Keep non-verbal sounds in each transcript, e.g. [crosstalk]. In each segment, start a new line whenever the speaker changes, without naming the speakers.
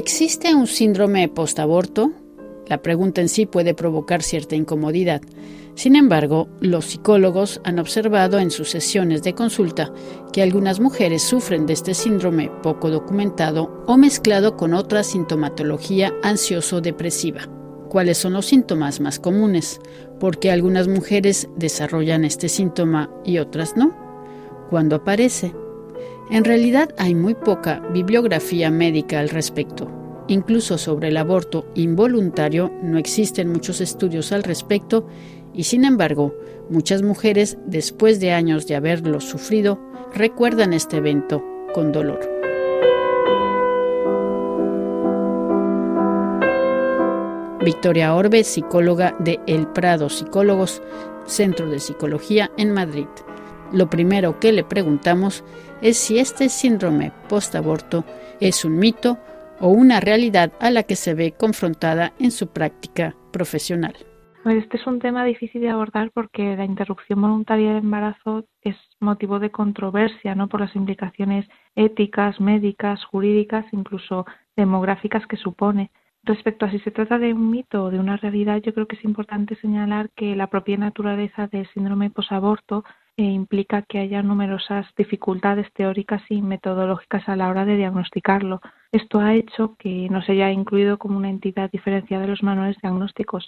¿Existe un síndrome post-aborto? La pregunta en sí puede provocar cierta incomodidad. Sin embargo, los psicólogos han observado en sus sesiones de consulta que algunas mujeres sufren de este síndrome poco documentado o mezclado con otra sintomatología ansioso-depresiva. ¿Cuáles son los síntomas más comunes? ¿Por qué algunas mujeres desarrollan este síntoma y otras no? ¿Cuándo aparece? En realidad hay muy poca bibliografía médica al respecto. Incluso sobre el aborto involuntario no existen muchos estudios al respecto y sin embargo muchas mujeres, después de años de haberlo sufrido, recuerdan este evento con dolor. Victoria Orbe, psicóloga de El Prado Psicólogos, Centro de Psicología en Madrid. Lo primero que le preguntamos es si este síndrome post-aborto es un mito o una realidad a la que se ve confrontada en su práctica profesional.
Pues este es un tema difícil de abordar porque la interrupción voluntaria del embarazo es motivo de controversia, ¿no? Por las implicaciones éticas, médicas, jurídicas, incluso demográficas que supone. Respecto a si se trata de un mito o de una realidad, yo creo que es importante señalar que la propia naturaleza del síndrome posaborto e implica que haya numerosas dificultades teóricas y metodológicas a la hora de diagnosticarlo. Esto ha hecho que no se haya incluido como una entidad diferenciada de los manuales diagnósticos.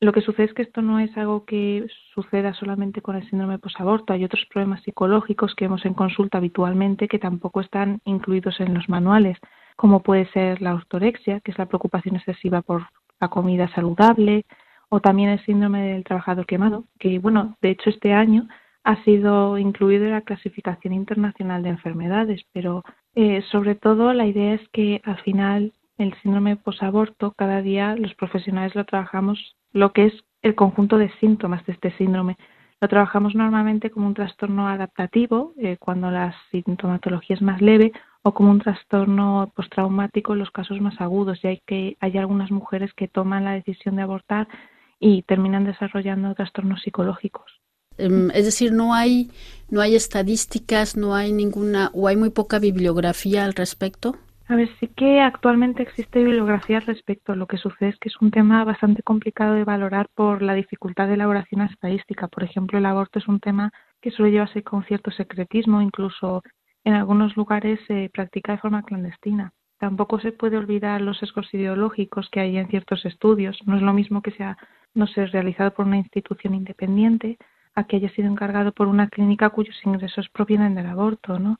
Lo que sucede es que esto no es algo que suceda solamente con el síndrome posaborto. Hay otros problemas psicológicos que vemos en consulta habitualmente que tampoco están incluidos en los manuales, como puede ser la ortorexia, que es la preocupación excesiva por la comida saludable, o también el síndrome del trabajador quemado, que bueno, de hecho este año ha sido incluido en la clasificación internacional de enfermedades, pero eh, sobre todo la idea es que al final el síndrome posaborto cada día los profesionales lo trabajamos lo que es el conjunto de síntomas de este síndrome. Lo trabajamos normalmente como un trastorno adaptativo eh, cuando la sintomatología es más leve o como un trastorno postraumático en los casos más agudos. Y hay que hay algunas mujeres que toman la decisión de abortar y terminan desarrollando trastornos psicológicos.
Em, es decir, no hay, no hay estadísticas, no hay ninguna, o hay muy poca bibliografía al respecto.
A ver, sí que actualmente existe bibliografía al respecto. Lo que sucede es que es un tema bastante complicado de valorar por la dificultad de elaboración estadística. Por ejemplo, el aborto es un tema que suele llevarse con cierto secretismo, incluso en algunos lugares se practica de forma clandestina. Tampoco se puede olvidar los sesgos ideológicos que hay en ciertos estudios. No es lo mismo que sea, no sé, realizado por una institución independiente a que haya sido encargado por una clínica cuyos ingresos provienen del aborto, ¿no?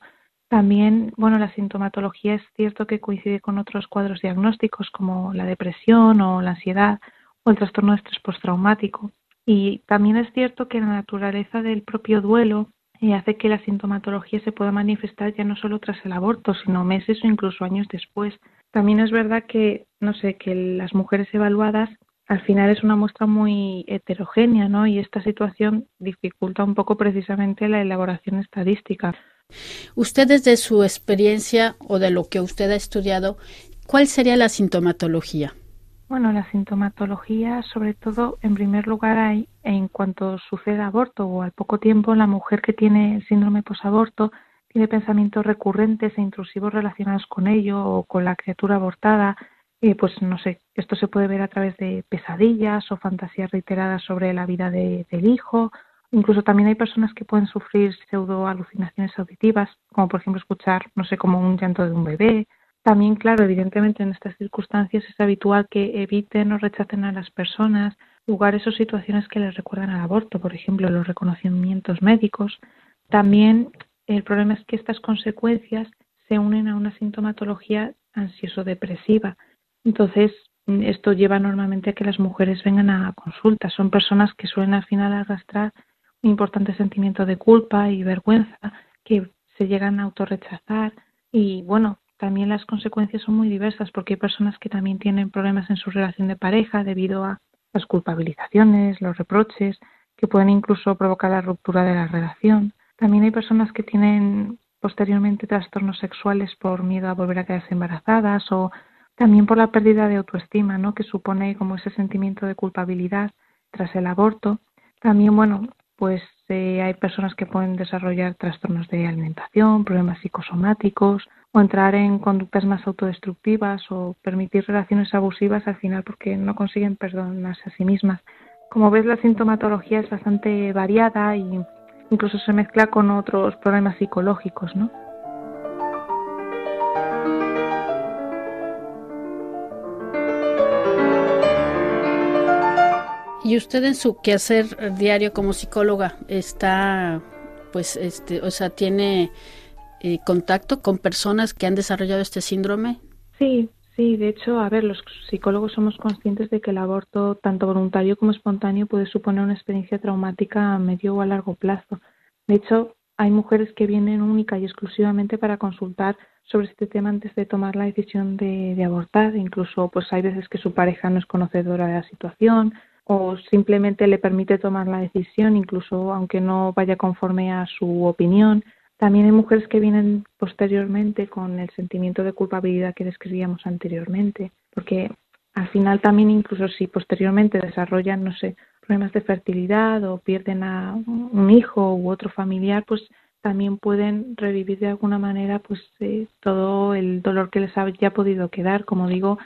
También, bueno, la sintomatología es cierto que coincide con otros cuadros diagnósticos como la depresión o la ansiedad o el trastorno de estrés postraumático. Y también es cierto que la naturaleza del propio duelo eh, hace que la sintomatología se pueda manifestar ya no solo tras el aborto, sino meses o incluso años después. También es verdad que, no sé, que las mujeres evaluadas al final es una muestra muy heterogénea, ¿no? Y esta situación dificulta un poco precisamente la elaboración estadística.
Usted desde su experiencia o de lo que usted ha estudiado, ¿cuál sería la sintomatología?
Bueno, la sintomatología, sobre todo, en primer lugar, hay en cuanto sucede aborto o al poco tiempo, la mujer que tiene el síndrome posaborto tiene pensamientos recurrentes e intrusivos relacionados con ello o con la criatura abortada, pues no sé, esto se puede ver a través de pesadillas o fantasías reiteradas sobre la vida del hijo. Incluso también hay personas que pueden sufrir pseudo alucinaciones auditivas, como por ejemplo escuchar, no sé, como un llanto de un bebé. También, claro, evidentemente en estas circunstancias es habitual que eviten o rechacen a las personas lugares o situaciones que les recuerdan al aborto, por ejemplo, los reconocimientos médicos. También el problema es que estas consecuencias se unen a una sintomatología ansioso-depresiva entonces, esto lleva normalmente a que las mujeres vengan a consulta. Son personas que suelen al final arrastrar un importante sentimiento de culpa y vergüenza, que se llegan a autorrechazar y bueno, también las consecuencias son muy diversas porque hay personas que también tienen problemas en su relación de pareja debido a las culpabilizaciones, los reproches, que pueden incluso provocar la ruptura de la relación. También hay personas que tienen posteriormente trastornos sexuales por miedo a volver a quedarse embarazadas o también por la pérdida de autoestima, ¿no? Que supone como ese sentimiento de culpabilidad tras el aborto. También, bueno, pues eh, hay personas que pueden desarrollar trastornos de alimentación, problemas psicosomáticos o entrar en conductas más autodestructivas o permitir relaciones abusivas al final porque no consiguen perdonarse a sí mismas. Como ves, la sintomatología es bastante variada y incluso se mezcla con otros problemas psicológicos, ¿no?
Y usted en su quehacer diario como psicóloga está, pues, este, o sea, tiene eh, contacto con personas que han desarrollado este síndrome?
Sí, sí. De hecho, a ver, los psicólogos somos conscientes de que el aborto, tanto voluntario como espontáneo, puede suponer una experiencia traumática a medio o a largo plazo. De hecho, hay mujeres que vienen única y exclusivamente para consultar sobre este tema antes de tomar la decisión de, de, abortar. Incluso, pues hay veces que su pareja no es conocedora de la situación o simplemente le permite tomar la decisión, incluso aunque no vaya conforme a su opinión. También hay mujeres que vienen posteriormente con el sentimiento de culpabilidad que describíamos anteriormente, porque al final también incluso si posteriormente desarrollan, no sé, problemas de fertilidad o pierden a un hijo u otro familiar, pues también pueden revivir de alguna manera pues eh, todo el dolor que les haya podido quedar. Como digo,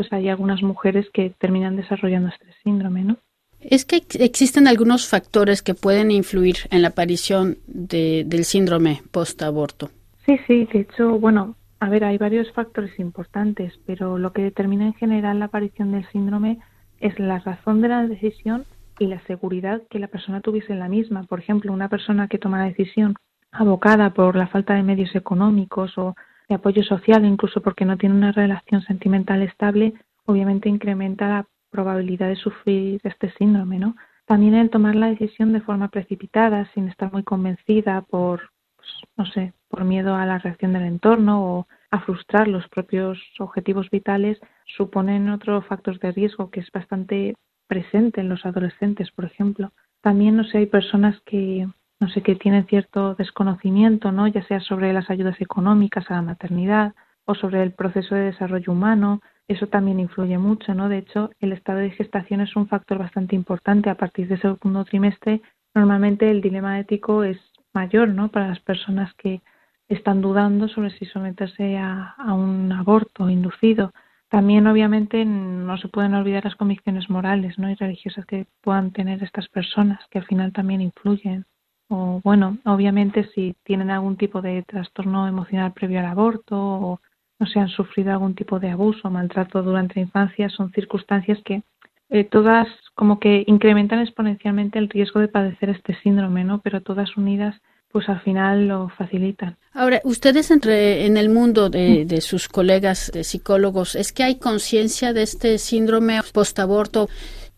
pues hay algunas mujeres que terminan desarrollando este síndrome, ¿no?
Es que existen algunos factores que pueden influir en la aparición de, del síndrome post-aborto.
Sí, sí, de hecho, bueno, a ver, hay varios factores importantes, pero lo que determina en general la aparición del síndrome es la razón de la decisión y la seguridad que la persona tuviese en la misma. Por ejemplo, una persona que toma la decisión abocada por la falta de medios económicos o de apoyo social, incluso porque no tiene una relación sentimental estable, obviamente incrementa la probabilidad de sufrir este síndrome, ¿no? También el tomar la decisión de forma precipitada, sin estar muy convencida por, pues, no sé, por miedo a la reacción del entorno o a frustrar los propios objetivos vitales, suponen otro factor de riesgo que es bastante presente en los adolescentes, por ejemplo. También, no sé, hay personas que, no sé, que tienen cierto desconocimiento, ¿no? Ya sea sobre las ayudas económicas a la maternidad o sobre el proceso de desarrollo humano, eso también influye mucho, ¿no? De hecho, el estado de gestación es un factor bastante importante. A partir del segundo trimestre, normalmente el dilema ético es mayor, ¿no? Para las personas que están dudando sobre si someterse a, a un aborto inducido. También, obviamente, no se pueden olvidar las convicciones morales, ¿no? Y religiosas que puedan tener estas personas, que al final también influyen. O, bueno, obviamente, si tienen algún tipo de trastorno emocional previo al aborto o no se han sufrido algún tipo de abuso o maltrato durante la infancia, son circunstancias que eh, todas como que incrementan exponencialmente el riesgo de padecer este síndrome, ¿no? Pero todas unidas pues al final lo facilitan.
Ahora, ustedes entre en el mundo de, de sus colegas de psicólogos, ¿es que hay conciencia de este síndrome postaborto?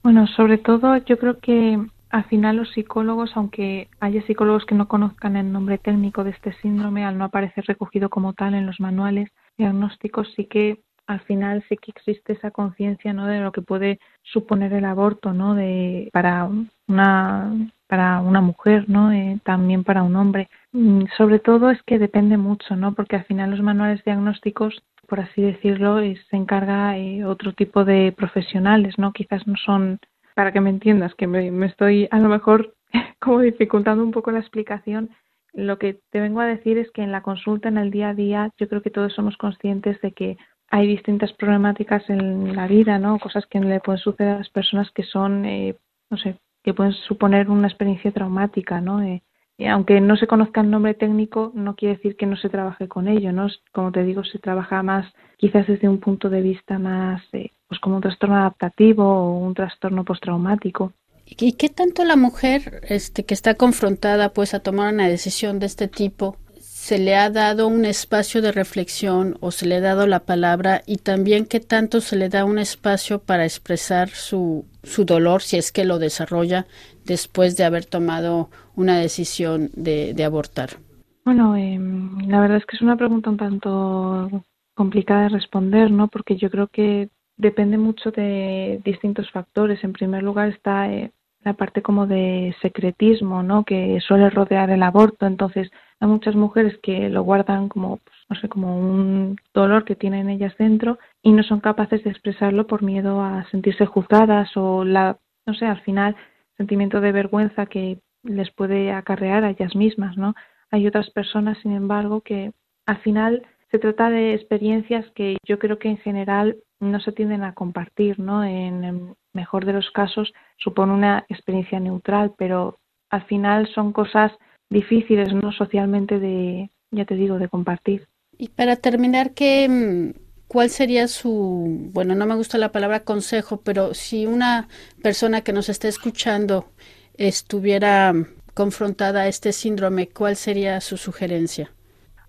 Bueno, sobre todo yo creo que al final los psicólogos, aunque haya psicólogos que no conozcan el nombre técnico de este síndrome, al no aparecer recogido como tal en los manuales, diagnósticos sí que al final sí que existe esa conciencia no de lo que puede suponer el aborto no de para una para una mujer no eh, también para un hombre. Mm, sobre todo es que depende mucho no porque al final los manuales diagnósticos por así decirlo se encarga eh, otro tipo de profesionales no quizás no son para que me entiendas que me, estoy a lo mejor [laughs] como dificultando un poco la explicación lo que te vengo a decir es que en la consulta, en el día a día, yo creo que todos somos conscientes de que hay distintas problemáticas en la vida, ¿no? Cosas que le pueden suceder a las personas que son, eh, no sé, que pueden suponer una experiencia traumática, ¿no? Eh, aunque no se conozca el nombre técnico, no quiere decir que no se trabaje con ello, ¿no? Como te digo, se trabaja más, quizás desde un punto de vista más, eh, pues como un trastorno adaptativo o un trastorno postraumático.
¿Y qué tanto la mujer este, que está confrontada pues a tomar una decisión de este tipo se le ha dado un espacio de reflexión o se le ha dado la palabra y también qué tanto se le da un espacio para expresar su, su dolor si es que lo desarrolla después de haber tomado una decisión de, de abortar?
Bueno, eh, la verdad es que es una pregunta un tanto complicada de responder, ¿no? Porque yo creo que depende mucho de distintos factores. En primer lugar está eh, la parte como de secretismo, ¿no? Que suele rodear el aborto. Entonces, hay muchas mujeres que lo guardan como, pues, no sé, como un dolor que tienen ellas dentro y no son capaces de expresarlo por miedo a sentirse juzgadas o la, no sé, al final, sentimiento de vergüenza que les puede acarrear a ellas mismas, ¿no? Hay otras personas, sin embargo, que al final se trata de experiencias que yo creo que en general no se tienden a compartir, ¿no? En el mejor de los casos supone una experiencia neutral, pero al final son cosas difíciles, ¿no? Socialmente de, ya te digo, de compartir.
Y para terminar, ¿qué, mm, ¿cuál sería su, bueno, no me gusta la palabra consejo, pero si una persona que nos está escuchando estuviera confrontada a este síndrome, ¿cuál sería su sugerencia?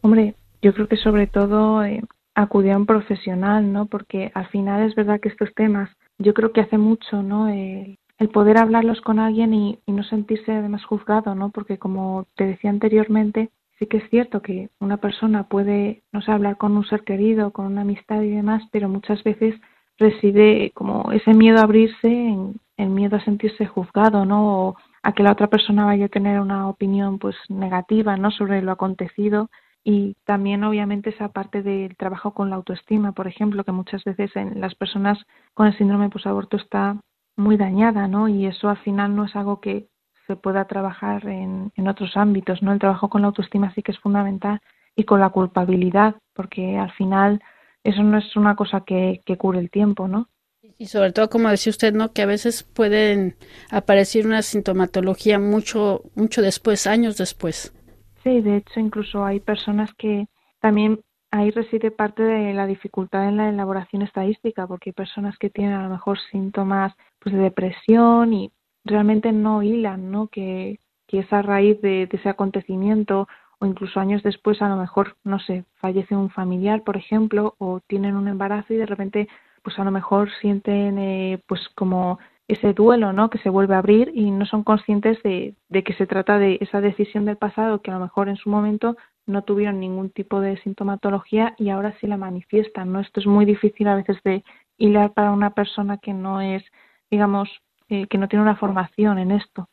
Hombre, yo creo que sobre todo eh, acudir a un profesional, ¿no? Porque al final es verdad que estos temas, yo creo que hace mucho, ¿no? El, poder hablarlos con alguien y, y, no sentirse además juzgado, ¿no? Porque como te decía anteriormente, sí que es cierto que una persona puede, no sé, hablar con un ser querido, con una amistad y demás, pero muchas veces reside como ese miedo a abrirse en, el miedo a sentirse juzgado, ¿no? O a que la otra persona vaya a tener una opinión pues negativa, ¿no? Sobre lo acontecido y también obviamente esa parte del trabajo con la autoestima, por ejemplo, que muchas veces en las personas con el síndrome posaborto está muy dañada, ¿no? Y eso al final no es algo que se pueda trabajar en, en otros ámbitos, ¿no? El trabajo con la autoestima sí que es fundamental y con la culpabilidad, porque al final eso no es una cosa que, que cure el tiempo, ¿no?
Y sobre todo, como decía usted, ¿no? Que a veces pueden aparecer una sintomatología mucho, mucho después, años después.
Sí, de hecho incluso hay personas que también ahí reside parte de la dificultad en la elaboración estadística, porque hay personas que tienen a lo mejor síntomas pues, de depresión y realmente no hilan, ¿no? Que, que es a raíz de, ese acontecimiento o incluso años después a lo mejor, no sé, fallece un familiar, por ejemplo, o tienen un embarazo y de repente pues a lo mejor sienten eh, pues como ese duelo ¿no? que se vuelve a abrir y no son conscientes de, que se trata de esa decisión del pasado que a lo mejor en su momento no tuvieron ningún tipo de sintomatología y ahora sí la manifiestan. ¿no? Esto es muy difícil a veces de hilar para una persona que no es, digamos, eh, que no tiene una formación en esto.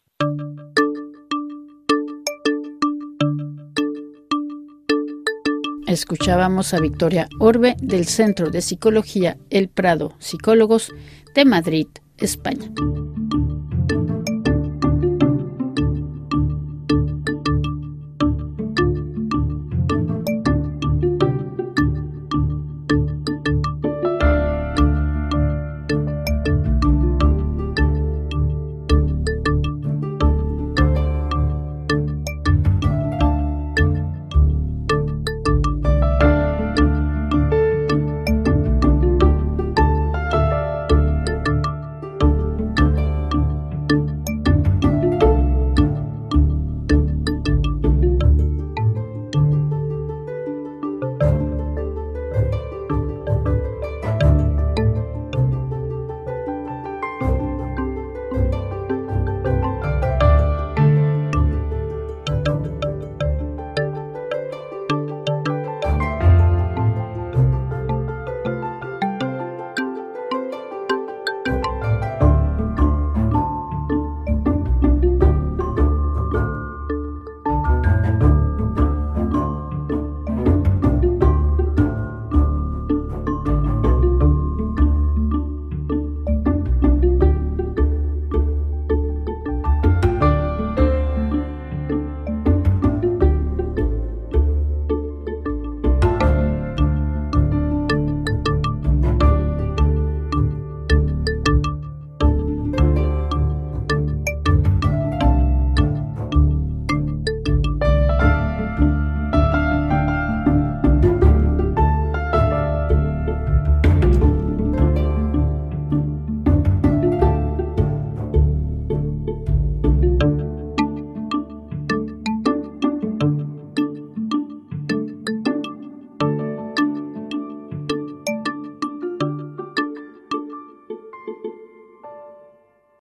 Escuchábamos a Victoria Orbe del Centro de Psicología El Prado, Psicólogos de Madrid, Espanha.